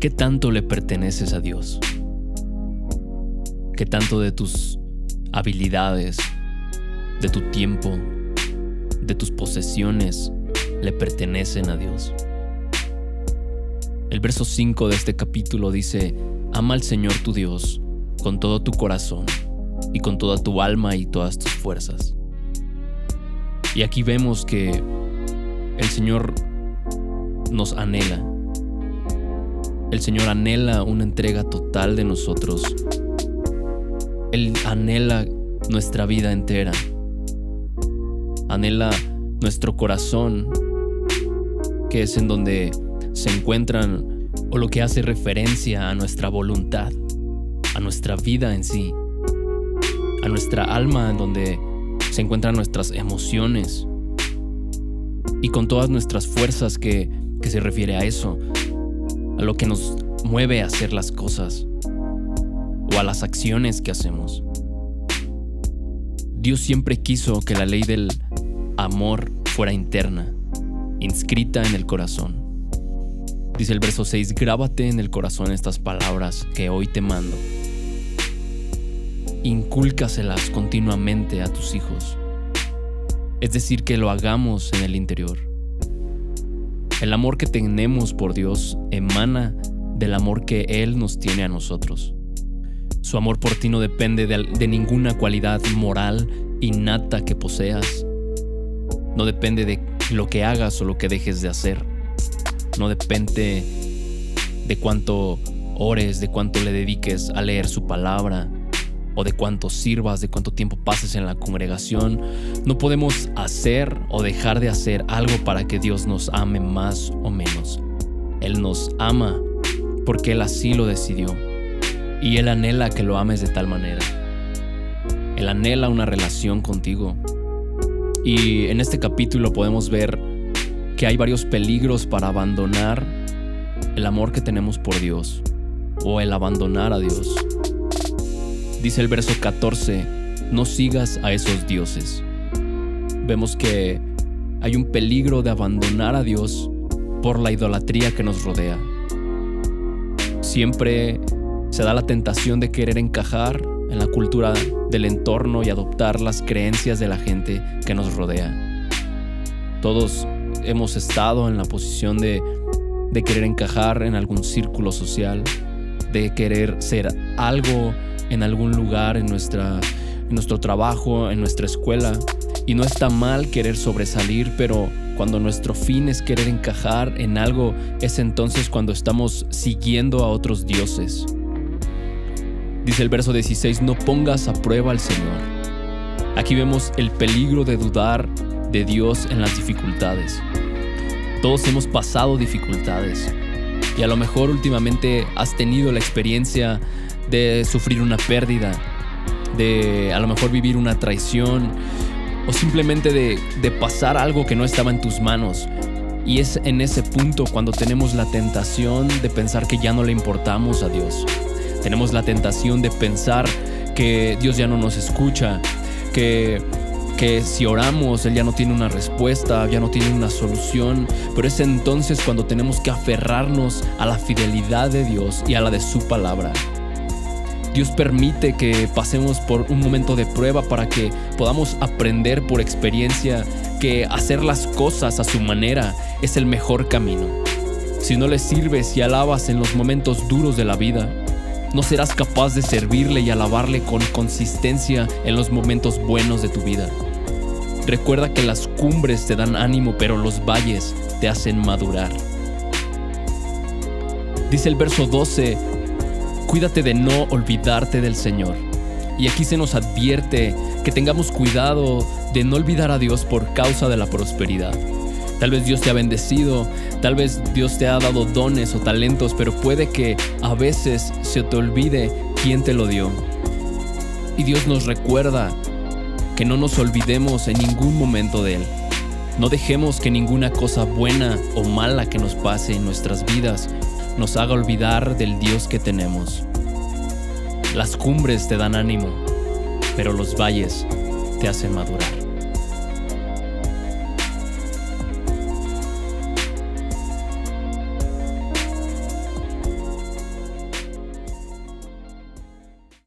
¿Qué tanto le perteneces a Dios? ¿Qué tanto de tus habilidades, de tu tiempo, de tus posesiones le pertenecen a Dios? El verso 5 de este capítulo dice, Ama al Señor tu Dios con todo tu corazón y con toda tu alma y todas tus fuerzas. Y aquí vemos que el Señor nos anhela. El Señor anhela una entrega total de nosotros. Él anhela nuestra vida entera. Anhela nuestro corazón, que es en donde se encuentran o lo que hace referencia a nuestra voluntad, a nuestra vida en sí, a nuestra alma en donde se encuentran nuestras emociones y con todas nuestras fuerzas que, que se refiere a eso, a lo que nos mueve a hacer las cosas o a las acciones que hacemos. Dios siempre quiso que la ley del amor fuera interna, inscrita en el corazón. Dice el verso 6, grábate en el corazón estas palabras que hoy te mando. Incúlcaselas continuamente a tus hijos. Es decir, que lo hagamos en el interior. El amor que tenemos por Dios emana del amor que Él nos tiene a nosotros. Su amor por ti no depende de, ninguna cualidad moral innata que poseas. No depende de lo que hagas o lo que dejes de hacer. No depende de cuánto ores, de cuánto le dediques a leer su palabra o de cuánto sirvas, de cuánto tiempo pases en la congregación. No podemos hacer o dejar de hacer algo para que Dios nos ame más o menos. Él nos ama porque Él así lo decidió y Él anhela que lo ames de tal manera. Él anhela una relación contigo. Y en este capítulo podemos ver que hay varios peligros para abandonar el amor que tenemos por Dios o el abandonar a Dios. Dice el verso 14, no sigas a esos dioses. Vemos que hay un peligro de abandonar a Dios por la idolatría que nos rodea. Siempre se da la tentación de querer encajar en la cultura del entorno y adoptar las creencias de la gente que nos rodea. Todos hemos estado en la posición de, querer encajar en algún círculo social, de querer ser algo en algún lugar en, nuestra, nuestro trabajo, en nuestra escuela. Y no está mal querer sobresalir, pero cuando nuestro fin es querer encajar en algo, es entonces cuando estamos siguiendo a otros dioses. Dice el verso 16, no pongas a prueba al Señor. Aquí vemos el peligro de dudar de Dios en las dificultades. Todos hemos pasado dificultades y a lo mejor últimamente has tenido la experiencia de sufrir una pérdida, de a lo mejor vivir una traición o simplemente de, de pasar algo que no estaba en tus manos. Y es en ese punto cuando tenemos la tentación de pensar que ya no le importamos a Dios. Tenemos la tentación de pensar que Dios ya no nos escucha, que que si oramos Él ya no tiene una respuesta, ya no tiene una solución, pero es entonces cuando tenemos que aferrarnos a la fidelidad de Dios y a la de su palabra. Dios permite que pasemos por un momento de prueba para que podamos aprender por experiencia que hacer las cosas a su manera es el mejor camino. Si no le sirves y alabas en los momentos duros de la vida, no serás capaz de servirle y alabarle con consistencia en los momentos buenos de tu vida. Recuerda que las cumbres te dan ánimo, pero los valles te hacen madurar. Dice el verso 12, cuídate de no olvidarte del Señor. Y aquí se nos advierte que tengamos cuidado de no olvidar a Dios por causa de la prosperidad. Tal vez Dios te ha bendecido, tal vez Dios te ha dado dones o talentos, pero puede que a veces se te olvide quién te lo dio. Y Dios nos recuerda que no nos olvidemos en ningún momento de Él. No dejemos que ninguna cosa buena o mala que nos pase en nuestras vidas nos haga olvidar del Dios que tenemos. Las cumbres te dan ánimo, pero los valles te hacen madurar.